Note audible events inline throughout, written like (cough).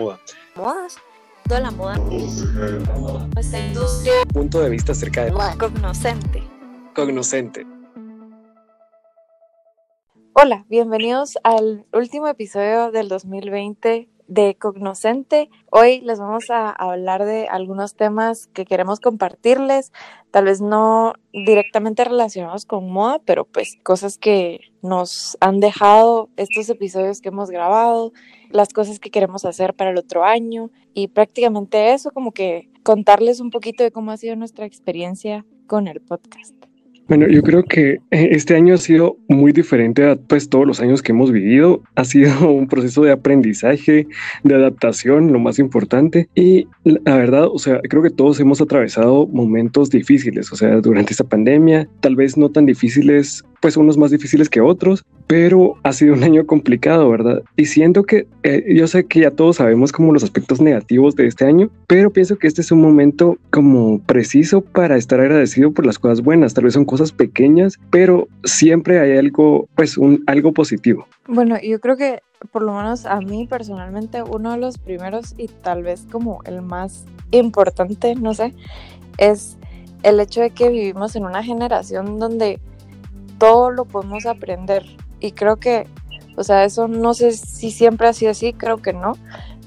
Modas. Toda la moda. Esta industria. Punto de vista acerca de Cognoscente. cognoscente. Hola, bienvenidos al último episodio del 2020 de Cognoscente. Hoy les vamos a hablar de algunos temas que queremos compartirles, tal vez no directamente relacionados con moda, pero pues cosas que nos han dejado estos episodios que hemos grabado, las cosas que queremos hacer para el otro año y prácticamente eso, como que contarles un poquito de cómo ha sido nuestra experiencia con el podcast. Bueno, yo creo que eh, este año ha sido muy diferente a pues todos los años que hemos vivido. Ha sido (laughs) un proceso de aprendizaje, de adaptación, lo más importante. Y la verdad, o sea, creo que todos hemos atravesado momentos difíciles, o sea, durante esta pandemia, tal vez no tan difíciles, pues unos más difíciles que otros, pero ha sido un año complicado, ¿verdad? Y siento que eh, yo sé que ya todos sabemos como los aspectos negativos de este año, pero pienso que este es un momento como preciso para estar agradecido por las cosas buenas. Tal vez son cosas pequeñas, pero siempre hay algo, pues un algo positivo. Bueno, yo creo que por lo menos a mí personalmente uno de los primeros y tal vez como el más importante, no sé, es el hecho de que vivimos en una generación donde todo lo podemos aprender y creo que, o sea, eso no sé si siempre ha sido así, creo que no,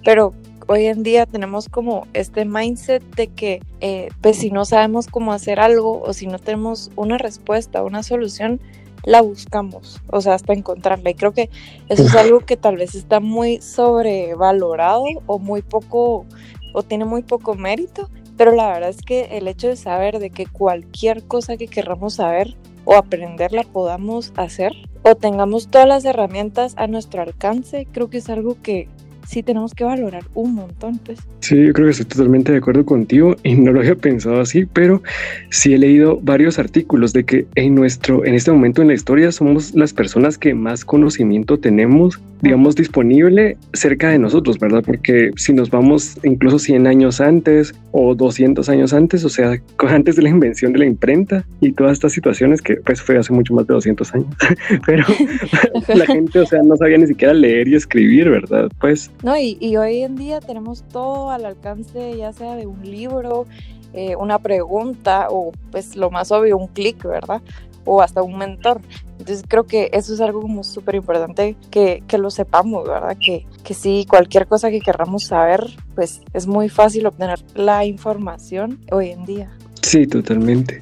pero hoy en día tenemos como este mindset de que eh, pues si no sabemos cómo hacer algo o si no tenemos una respuesta, una solución, la buscamos, o sea, hasta encontrarla. Y creo que eso es (laughs) algo que tal vez está muy sobrevalorado o muy poco, o tiene muy poco mérito, pero la verdad es que el hecho de saber de que cualquier cosa que queramos saber o aprender la podamos hacer o tengamos todas las herramientas a nuestro alcance, creo que es algo que sí tenemos que valorar un montón, pues. Sí, yo creo que estoy totalmente de acuerdo contigo y no lo había pensado así, pero sí he leído varios artículos de que en nuestro, en este momento en la historia somos las personas que más conocimiento tenemos, digamos, disponible cerca de nosotros, ¿verdad? Porque si nos vamos incluso 100 años antes o 200 años antes, o sea, (laughs) antes de la invención de la imprenta y todas estas situaciones que pues fue hace mucho más de 200 años, (laughs) pero (laughs) la gente, o sea, no sabía ni siquiera leer y escribir, ¿verdad? Pues No, y, hoy en día tenemos todo al alcance, ya sea de un libro, eh, una pregunta o pues lo más obvio, un clic, ¿verdad? O hasta un mentor. Entonces creo que eso es algo como súper importante que, que lo sepamos, ¿verdad? Que, que sí, cualquier cosa que queramos saber, pues es muy fácil obtener la información hoy en día. Sí, totalmente.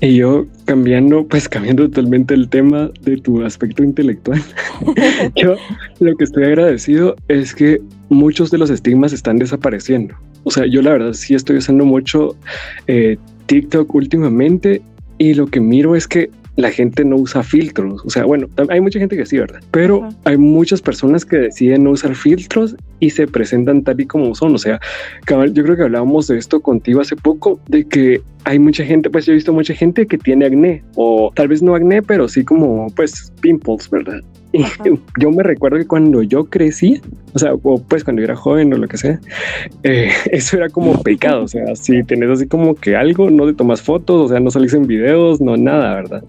Y yo cambiando, pues cambiando totalmente el tema de tu aspecto intelectual, (laughs) yo lo que estoy agradecido es que muchos de los estigmas están desapareciendo. O sea, yo la verdad sí estoy usando mucho eh, TikTok últimamente y lo que miro es que la gente no usa filtros. O sea, bueno, hay mucha gente que sí, ¿verdad? Pero Ajá. hay muchas personas que deciden no usar filtros y se presentan tal y como son. O sea, yo creo que hablábamos de esto contigo hace poco, de que hay mucha gente, pues yo he visto mucha gente que tiene acné, o tal vez no acné, pero sí como pues pimples, ¿verdad? Y (laughs) yo me recuerdo que cuando yo crecí, o sea, o pues cuando yo era joven o lo que sea, eh, (laughs) eso era como pecado. O sea, si (laughs) tenés así como que algo, no te tomas fotos, o sea, no salís en videos, no nada, ¿verdad?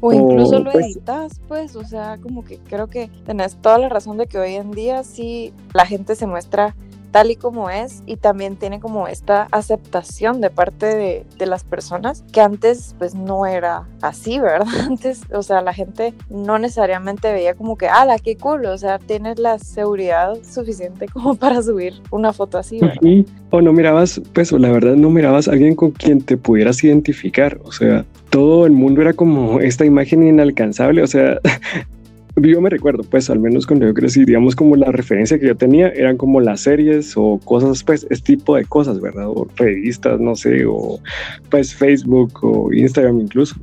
O incluso O, lo pues- editas, pues, o sea, como que creo que tenés toda la razón de que hoy en día sí la gente se muestra tal y como es y también tiene como esta aceptación de parte de, de las personas que antes pues no era así, ¿verdad? (laughs) Antes, o sea, la gente no necesariamente veía como que, ala, qué cool, o sea, tienes la seguridad suficiente (laughs) como para subir una foto así, ¿verdad? O no mirabas, pues la verdad no mirabas a alguien con quien te pudieras identificar. O sea, todo el mundo era como esta imagen inalcanzable. O sea, (laughs) yo me recuerdo, pues al menos cuando yo crecí, digamos como la referencia que yo tenía eran como las series o cosas, pues este tipo de cosas, ¿verdad? O revistas, no sé, o pues Facebook o Instagram incluso.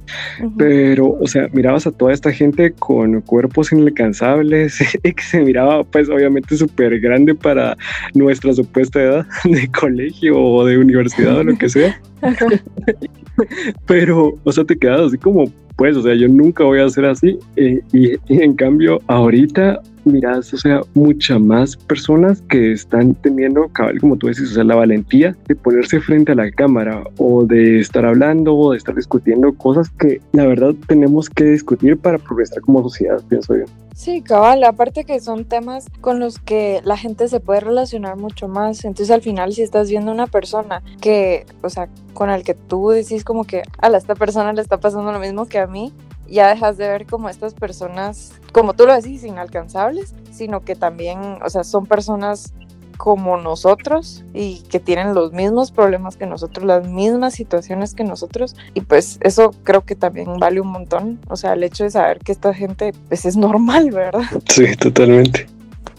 Pero, o sea, mirabas a toda esta gente con cuerpos inalcanzables (laughs) y que se miraba, pues, obviamente súper grande para nuestra supuesta edad (laughs) de colegio o de universidad o lo que sea. (laughs) Pero, o sea, te quedas así como, pues, o sea, yo nunca voy a ser así. eh, y, y en cambio, ahorita, miras, o sea, muchas más personas que están teniendo, cabal, como tú decís, o sea, la valentía de ponerse frente a la cámara o de estar hablando o de estar discutiendo cosas que la verdad tenemos que discutir para progresar como sociedad, pienso yo. Sí, cabal, aparte que son temas con los que la gente se puede relacionar mucho más. Entonces al final si estás viendo una persona que, o sea, con el que tú decís como que a esta persona le está pasando lo mismo que a mí, ya dejas de ver como estas personas, como tú lo decís, inalcanzables, sino que también, o sea, son personas como nosotros y que tienen los mismos problemas que nosotros, las mismas situaciones que nosotros. Y pues eso creo que también vale un montón. O sea, el hecho de saber que esta gente pues es normal, ¿verdad? Sí, totalmente.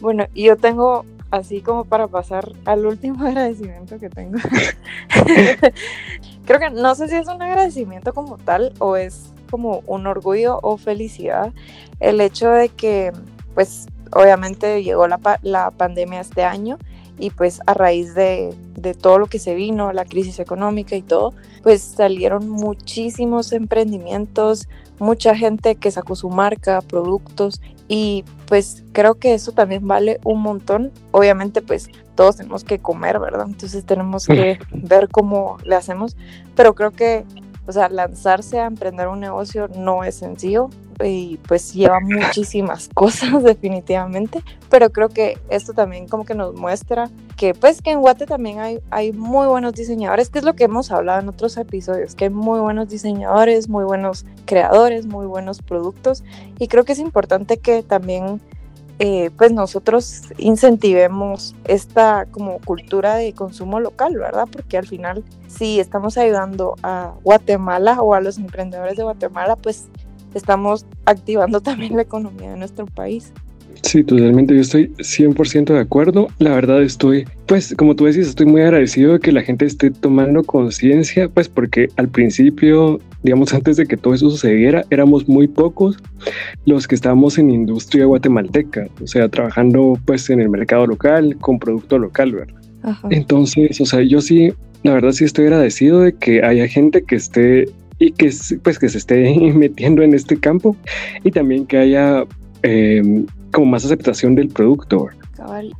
Bueno, y yo tengo así como para pasar al último (laughs) agradecimiento que tengo. (laughs) creo que no sé si es un agradecimiento como tal o es como un orgullo o felicidad el hecho de que pues obviamente llegó la, la pandemia este año y pues a raíz de, de, todo lo que se vino, la crisis económica y todo, pues salieron muchísimos emprendimientos, mucha gente que sacó su marca, productos y pues creo que eso también vale un montón. Obviamente pues todos tenemos que comer, ¿verdad? Entonces tenemos que (laughs) ver cómo le hacemos, pero creo que o sea, lanzarse a emprender un negocio no es sencillo y pues lleva muchísimas (laughs) cosas definitivamente, pero creo que esto también como que nos muestra que pues que en Guate también hay, hay muy buenos diseñadores, que es lo que hemos hablado en otros episodios, que hay muy buenos diseñadores, muy buenos creadores, muy buenos productos. Y creo que es importante que también eh, pues nosotros incentivemos esta como cultura de consumo local, ¿verdad? Porque al final si estamos ayudando a Guatemala o a los emprendedores de Guatemala, pues estamos activando (laughs) también la economía de nuestro país. Sí, totalmente, yo estoy 100% de acuerdo. La verdad estoy, pues como tú decís, estoy muy agradecido de que la gente esté tomando conciencia, pues porque al principio, digamos, antes de que todo eso sucediera, éramos muy pocos los que estábamos en industria guatemalteca, o sea, trabajando pues en el mercado local, con producto local, ¿verdad? Entonces, o sea, yo sí, la verdad sí estoy agradecido de que haya gente que esté y que pues que se esté (laughs) metiendo en este campo y también que haya eh, como más aceptación del producto.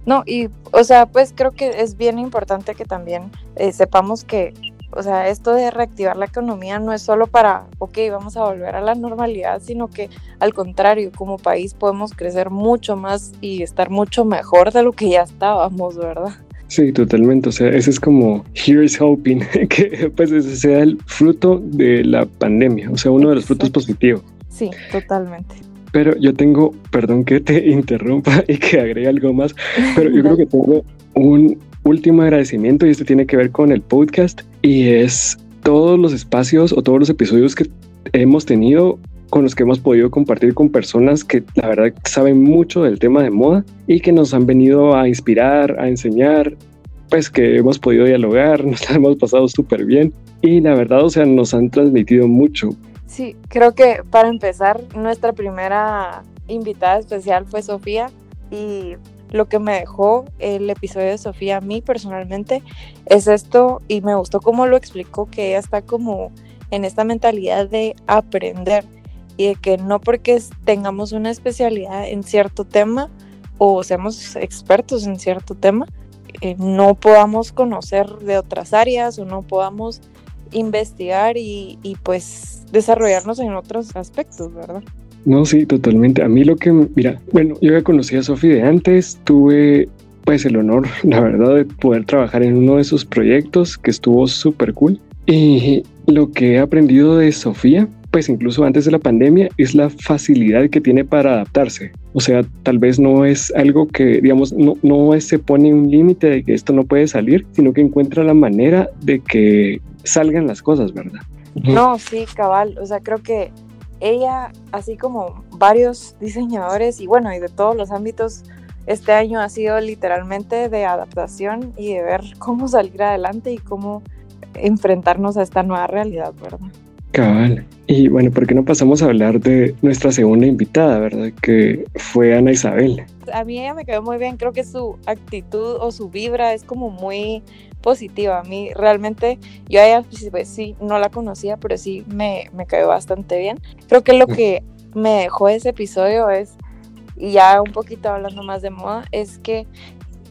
No, y o sea, pues creo que es bien importante que también eh, sepamos que, o sea, esto de reactivar la economía no es solo para, ok, vamos a volver a la normalidad, sino que al contrario, como país podemos crecer mucho más y estar mucho mejor de lo que ya estábamos, ¿verdad? Sí, totalmente. O sea, ese es como here's hoping, (laughs) que pues ese sea el fruto de la pandemia, o sea, uno de los frutos positivos. Sí, totalmente. Pero yo tengo, perdón que te (laughs) interrumpa y que agregue algo más, pero yo creo (laughs) que tengo un último agradecimiento y esto tiene que ver con el podcast y es todos los espacios o todos los episodios que hemos tenido con los que hemos podido compartir con personas que la verdad saben mucho del tema de moda y que nos han venido a inspirar, a enseñar, pues que hemos podido dialogar, (laughs) nos hemos pasado súper bien y la verdad, o sea, nos han transmitido mucho. Sí, creo que para empezar, nuestra primera invitada especial fue Sofía y lo que me dejó el episodio de Sofía a mí personalmente es esto y me gustó cómo lo explicó, que ella está como en esta mentalidad de aprender y de que no porque tengamos una especialidad en cierto tema o seamos expertos en cierto tema, eh, no podamos conocer de otras áreas o no podamos investigar y, y pues desarrollarnos en otros aspectos, ¿verdad? No, sí, totalmente. A mí lo que, mira, bueno, yo ya conocí a Sofi de antes, tuve pues el honor, (laughs) la verdad, de poder trabajar en uno de sus proyectos que estuvo súper cool. Y lo que he aprendido de Sofía, pues incluso antes de la pandemia, es la facilidad que tiene para adaptarse. O sea, tal vez no es algo que, digamos, no, no se pone un límite de que esto no puede salir, sino que encuentra la manera de que salgan las cosas, ¿verdad? No, sí, cabal. O sea, creo que ella, así como varios diseñadores y bueno, y de todos los ámbitos, este año ha sido literalmente de adaptación y de ver cómo salir adelante y cómo enfrentarnos a esta nueva realidad, ¿verdad? Cabal. Y bueno, ¿por qué no pasamos a hablar de nuestra segunda invitada, verdad? Que fue Ana Isabel. A mí ella me quedó muy bien, creo que su actitud o su vibra es como muy positiva. A mí realmente, yo a ella pues, sí, no la conocía, pero sí me, me cayó bastante bien. Creo que lo que me dejó ese episodio es y ya un poquito hablando más de moda, es que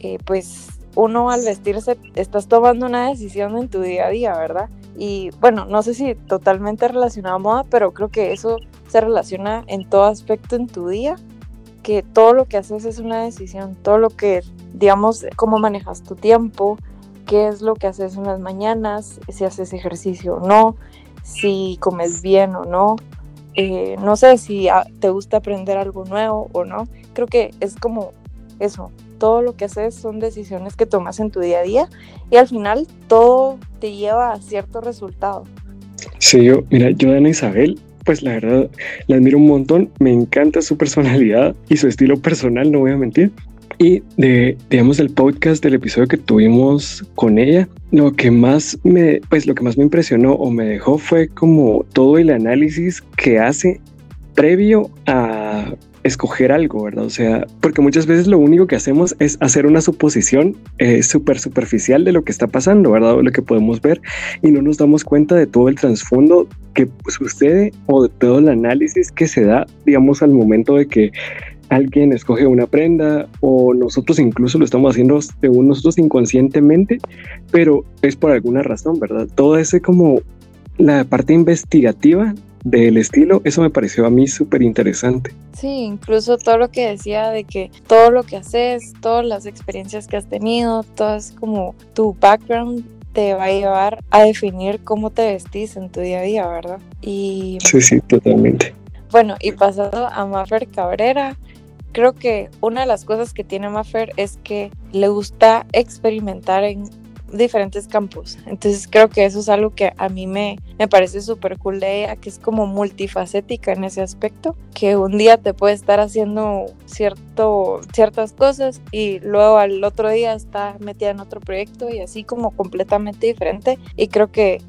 eh, pues uno al vestirse estás tomando una decisión en tu día a día, ¿verdad? Y bueno, no sé si totalmente relacionado a moda, pero creo que eso se relaciona en todo aspecto en tu día, que todo lo que haces es una decisión, todo lo que, digamos, cómo manejas tu tiempo, qué es lo que haces en las mañanas, si haces ejercicio o no, si comes bien o no, eh, no sé si te gusta aprender algo nuevo o no. Creo que es como eso, todo lo que haces son decisiones que tomas en tu día a día y al final todo te lleva a cierto resultado. Sí, yo, mira, yo Ana Isabel, pues la verdad la admiro un montón, me encanta su personalidad y su estilo personal, no voy a mentir. Y de, digamos, el podcast del episodio que tuvimos con ella, lo que más me, pues lo que más me impresionó o me dejó fue como todo el análisis que hace previo a escoger algo, ¿verdad? O sea, porque muchas veces lo único que hacemos es hacer una suposición eh, súper superficial de lo que está pasando, ¿verdad? O lo que podemos ver y no nos damos cuenta de todo el trasfondo que sucede o de todo el análisis que se da, digamos, al momento de que alguien escoge una prenda o nosotros incluso lo estamos haciendo según nosotros inconscientemente, pero es por alguna razón, ¿verdad? Todo ese como la parte investigativa del estilo, eso me pareció a mí súper interesante. Sí, incluso todo lo que decía de que todo lo que haces, todas las experiencias que has tenido, todo es como tu background te va a llevar a definir cómo te vestís en tu día a día, ¿verdad? Y sí, sí, totalmente. Bueno, y pasando a Maffer Cabrera, creo que una de las cosas que tiene Maffer es que le gusta experimentar en diferentes campos. Entonces creo que eso es algo que a mí me, me parece súper cool de ella, que es como multifacética en ese aspecto, que un día te puede estar haciendo cierto, ciertas cosas y luego al otro día está metida en otro proyecto y así como completamente diferente. Y creo que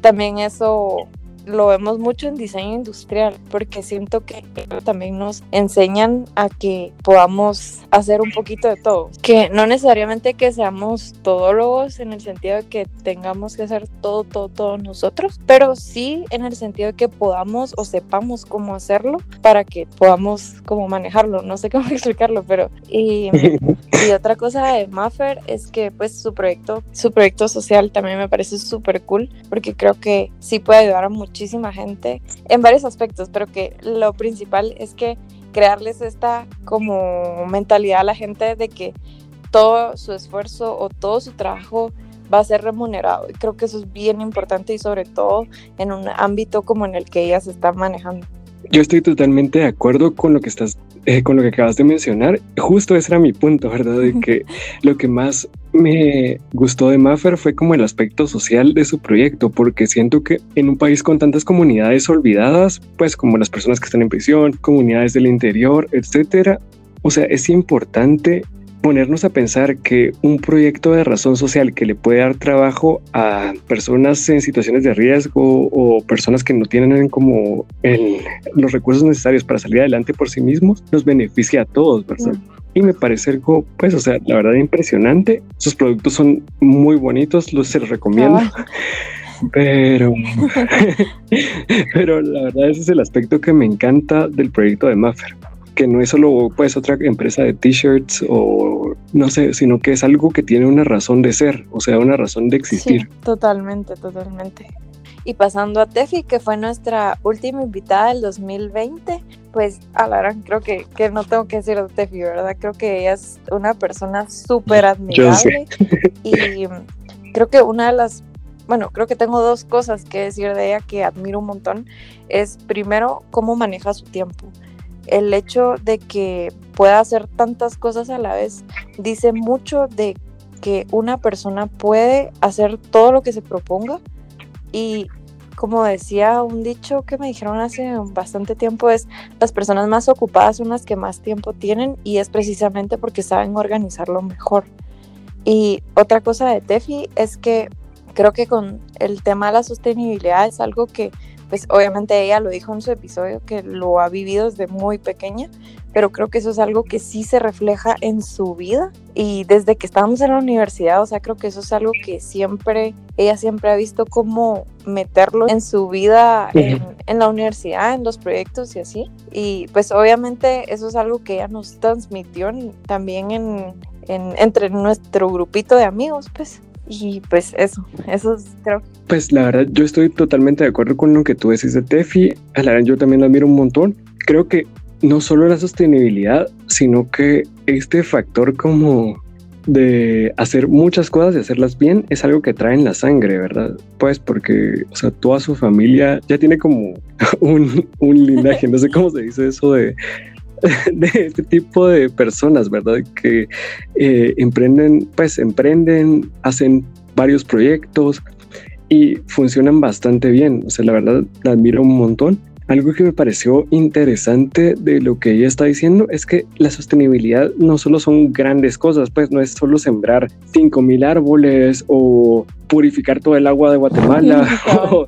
también eso lo vemos mucho en diseño industrial, porque siento que también nos enseñan a que podamos hacer un poquito de todo. Que no necesariamente que seamos todólogos en el sentido de que tengamos que hacer todo, todo, todo nosotros, pero sí en el sentido de que podamos o sepamos cómo hacerlo para que podamos como manejarlo. No sé cómo (laughs) explicarlo, pero... Y, (laughs) y otra cosa de Maffer es que pues su proyecto, su proyecto social también me parece súper cool, porque creo que sí puede ayudar a muchísima gente en varios aspectos, pero que lo principal es que crearles esta como mentalidad a la gente de que todo su esfuerzo o todo su trabajo va a ser remunerado. Y creo que eso es bien importante y sobre todo en un ámbito como en el que ellas están manejando. Yo estoy totalmente de acuerdo con lo que estás, eh, con lo que acabas de mencionar. Justo ese era mi punto, ¿verdad? De que (laughs) lo que más me gustó de Maffer fue como el aspecto social de su proyecto, porque siento que en un país con tantas comunidades olvidadas, pues como las personas que están en prisión, comunidades del interior, etcétera, o sea, es importante ponernos a pensar que un proyecto de razón social que le puede dar trabajo a personas en situaciones de riesgo o personas que no tienen como los recursos necesarios para salir adelante por sí mismos, nos beneficia a todos, ¿verdad? Y me parece algo, pues, o sea, la verdad impresionante. Sus productos son muy bonitos, los se los recomiendo. (laughs) Pero, (laughs) pero la verdad ese es el aspecto que me encanta del proyecto de Maffer que no es solo pues otra empresa de t-shirts o no sé, sino que es algo que tiene una razón de ser, o sea, una razón de existir. totalmente, totalmente. Y pasando a Tefi, que fue nuestra última invitada del 2020, pues Alarán, creo que, que no tengo que decir de Tefi, ¿verdad? Creo que ella es una persona súper admirable. Y creo que una de las, bueno, creo que tengo dos cosas que decir de ella que admiro un montón. Es primero, cómo maneja su tiempo el hecho de que pueda hacer tantas cosas a la vez dice mucho de que una persona puede hacer todo lo que se proponga y como decía un dicho que me dijeron hace bastante tiempo es las personas más ocupadas son las que más tiempo tienen y es precisamente porque saben organizarlo mejor. Y otra cosa de Tefi es que creo que con el tema de la sostenibilidad es algo que pues obviamente ella lo dijo en su episodio que lo ha vivido desde muy pequeña, pero creo que eso es algo que sí se refleja en su vida y desde que estábamos en la universidad, o sea, creo que eso es algo que siempre, ella siempre ha visto cómo meterlo en su vida en, en, la universidad, en los proyectos y así. Y pues obviamente eso es algo que ella nos transmitió también en, en, entre nuestro grupito de amigos, pues. Y pues eso, eso creo. Pues la verdad, yo estoy totalmente de acuerdo con lo que tú decís de Tefi. A la verdad, yo también lo admiro un montón. Creo que no solo la sostenibilidad, sino que este factor como de hacer muchas cosas y hacerlas bien es algo que trae en la sangre, ¿verdad? Pues porque, o sea, toda su familia ya tiene como (laughs) un, un linaje, no sé cómo se dice eso de, (laughs) de este tipo de personas, ¿verdad? Que eh, emprenden, pues emprenden, hacen varios proyectos y funcionan bastante bien. O sea, la verdad la admiro un montón. Algo que me pareció interesante de lo que ella está diciendo es que la sostenibilidad no solo son grandes cosas, pues no es solo sembrar 5000 árboles o purificar todo el agua de Guatemala (laughs) o,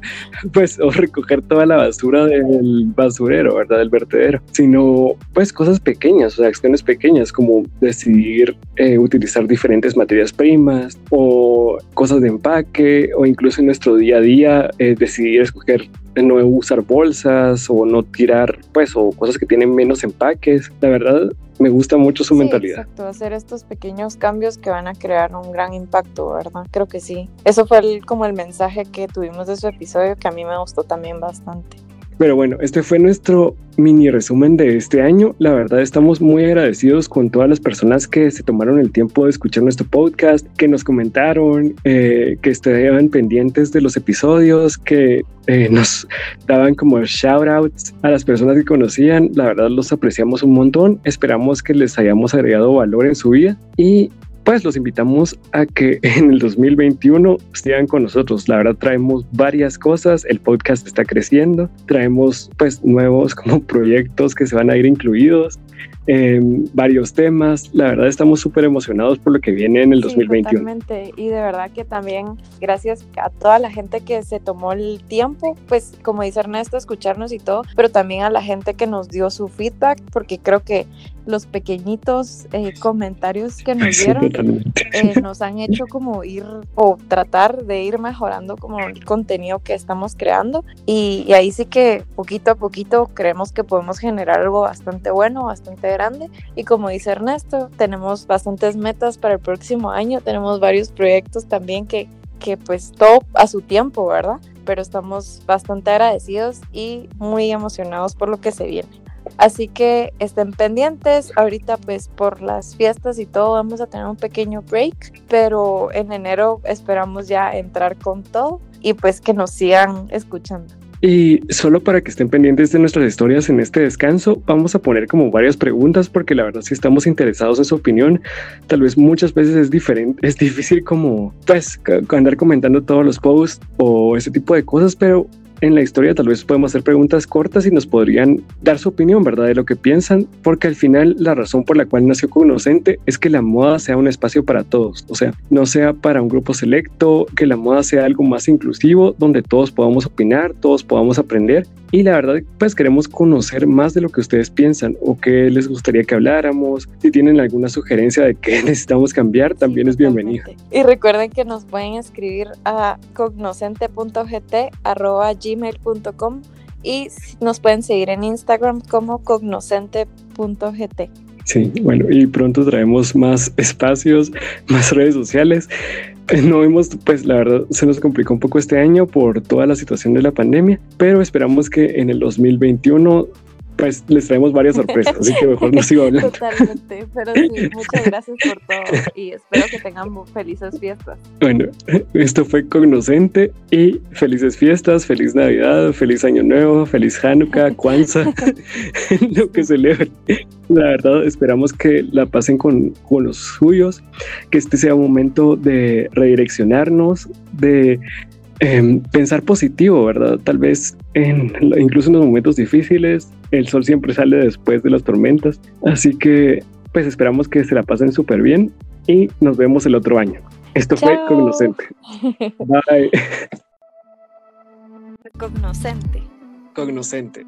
pues o recoger toda la basura del basurero, ¿verdad? Del vertedero, sino pues cosas pequeñas, o sea, acciones pequeñas como decidir eh, utilizar diferentes materias primas o cosas de empaque o incluso en nuestro día a día eh, decidir escoger no usar bolsas o no tirar, pues, o cosas que tienen menos empaques. La verdad, me gusta mucho su mentalidad. Exacto, hacer estos pequeños cambios que van a crear un gran impacto, ¿verdad? Creo que sí. Eso fue como el mensaje que tuvimos de su episodio que a mí me gustó también bastante. Pero bueno, este fue nuestro mini resumen de este año. La verdad estamos muy agradecidos con todas las personas que se tomaron el tiempo de escuchar nuestro podcast, que nos comentaron, eh, que estaban pendientes de los episodios, que eh, nos daban como shout outs a las personas que conocían. La verdad los apreciamos un montón. Esperamos que les hayamos agregado valor en su vida y pues los invitamos a que (laughs) en el 2021 sigan con nosotros. La verdad traemos varias cosas, el podcast está creciendo, traemos pues nuevos como (laughs) proyectos que se van a ir incluidos varios temas. La verdad estamos súper emocionados por lo que viene en el 2021. Totalmente. Y de verdad que también gracias a toda la gente que se tomó el tiempo, pues como dice Ernesto, escucharnos y todo, pero también a la gente que nos dio su feedback, porque creo que los pequeñitos eh, comentarios que nos (laughs) dieron eh, nos han hecho como ir o tratar de ir mejorando como el contenido que estamos creando y, y ahí sí que poquito a poquito creemos que podemos generar algo bastante bueno, bastante Y como dice Ernesto, tenemos bastantes metas para el próximo año, tenemos varios proyectos también que, que pues todo a su tiempo, ¿verdad? Pero estamos bastante agradecidos y muy emocionados por lo que se viene. Así que estén pendientes. Ahorita pues por las fiestas y todo vamos a tener un pequeño break, pero en enero esperamos ya entrar con todo y pues que nos sigan escuchando. Y solo para que estén pendientes de nuestras historias en este descanso, vamos a poner como varias preguntas porque la verdad si estamos interesados en su opinión, tal vez muchas veces es diferente, es difícil como pues andar comentando todos los posts o ese tipo de cosas, pero en la historia tal vez podemos hacer preguntas cortas y nos podrían dar su opinión, ¿verdad? De lo que piensan, porque al final la razón por la cual nació Cognoscente es que la moda sea un espacio para todos, o sea, no sea para un grupo selecto, que la moda sea algo más inclusivo, donde todos podamos opinar, todos podamos aprender y la verdad, pues queremos conocer más de lo que ustedes piensan o qué les gustaría que habláramos. Si tienen alguna sugerencia de qué (laughs) necesitamos cambiar, también es bienvenido. Y recuerden que nos pueden escribir a cognoscente.gt.gmail.com y nos pueden seguir en Instagram como cognoscente.gt. Sí, bueno, y pronto traemos más espacios, más redes sociales. No vimos, pues la verdad se nos complicó un poco este año por toda la situación de la pandemia, pero esperamos que en el 2021 pues les traemos varias sorpresas, así que mejor no (laughs) sigo hablando. Totalmente, pero sí, (laughs) muchas gracias por todo y espero que tengan felices fiestas. Bueno, esto fue Cognoscente y felices fiestas, feliz Navidad, feliz Año Nuevo, feliz Hanukkah, Kwanzaa, (laughs) lo que celebren. La verdad, esperamos que la pasen con, con los suyos, que este sea un momento de redireccionarnos, de Em, pensar positivo, ¿verdad? Tal vez en, incluso en los momentos difíciles, el sol siempre sale después de las tormentas. Así que pues esperamos que se la pasen súper bien y nos vemos el otro año. Esto fue Cognoscente. (laughs) Bye. Cognoscente. cognoscente.